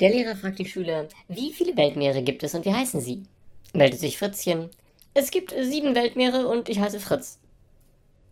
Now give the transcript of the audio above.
Der Lehrer fragt die Schüler, wie viele Weltmeere gibt es und wie heißen sie? Meldet sich Fritzchen. Es gibt sieben Weltmeere und ich heiße Fritz.